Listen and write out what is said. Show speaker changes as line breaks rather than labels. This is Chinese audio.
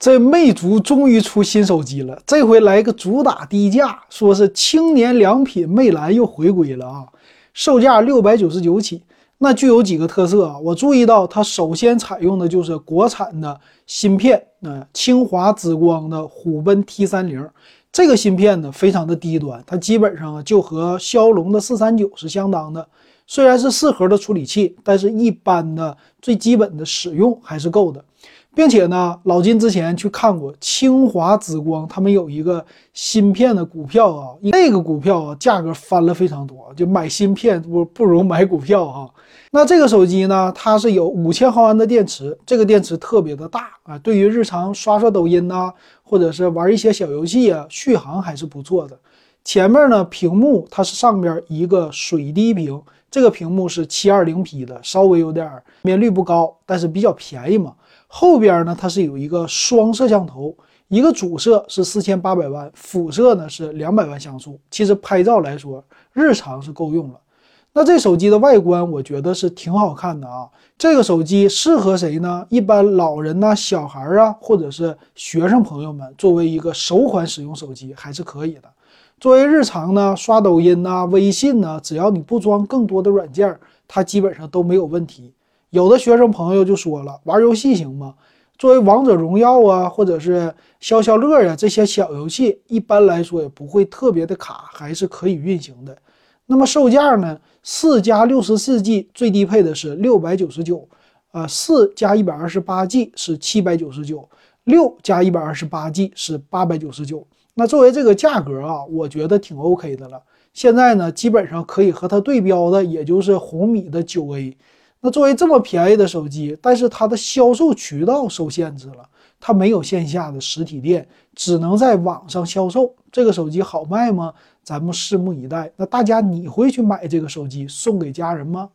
这魅族终于出新手机了，这回来个主打低价，说是青年良品魅蓝又回归了啊！售价六百九十九起，那具有几个特色啊？我注意到它首先采用的就是国产的芯片，啊，清华紫光的虎贲 T 三零，这个芯片呢非常的低端，它基本上就和骁龙的四三九是相当的。虽然是四核的处理器，但是一般的最基本的使用还是够的。并且呢，老金之前去看过清华紫光，他们有一个芯片的股票啊，那个股票啊价格翻了非常多，就买芯片不不如买股票哈。那这个手机呢，它是有五千毫安的电池，这个电池特别的大啊，对于日常刷刷抖音呐，或者是玩一些小游戏啊，续航还是不错的。前面呢，屏幕它是上边一个水滴屏，这个屏幕是七二零 P 的，稍微有点面率不高，但是比较便宜嘛。后边呢，它是有一个双摄像头，一个主摄是四千八百万，辅摄呢是两百万像素。其实拍照来说，日常是够用了。那这手机的外观，我觉得是挺好看的啊。这个手机适合谁呢？一般老人呐、小孩啊，或者是学生朋友们，作为一个首款使用手机还是可以的。作为日常呢，刷抖音呐、微信呐，只要你不装更多的软件，它基本上都没有问题。有的学生朋友就说了，玩游戏行吗？作为王者荣耀啊，或者是消消乐呀这些小游戏，一般来说也不会特别的卡，还是可以运行的。那么售价呢？四加六十四 G 最低配的是六百九十九，呃，四加一百二十八 G 是七百九十九，六加一百二十八 G 是八百九十九。那作为这个价格啊，我觉得挺 OK 的了。现在呢，基本上可以和它对标的，也就是红米的九 A。那作为这么便宜的手机，但是它的销售渠道受限制了，它没有线下的实体店，只能在网上销售。这个手机好卖吗？咱们拭目以待。那大家你会去买这个手机送给家人吗？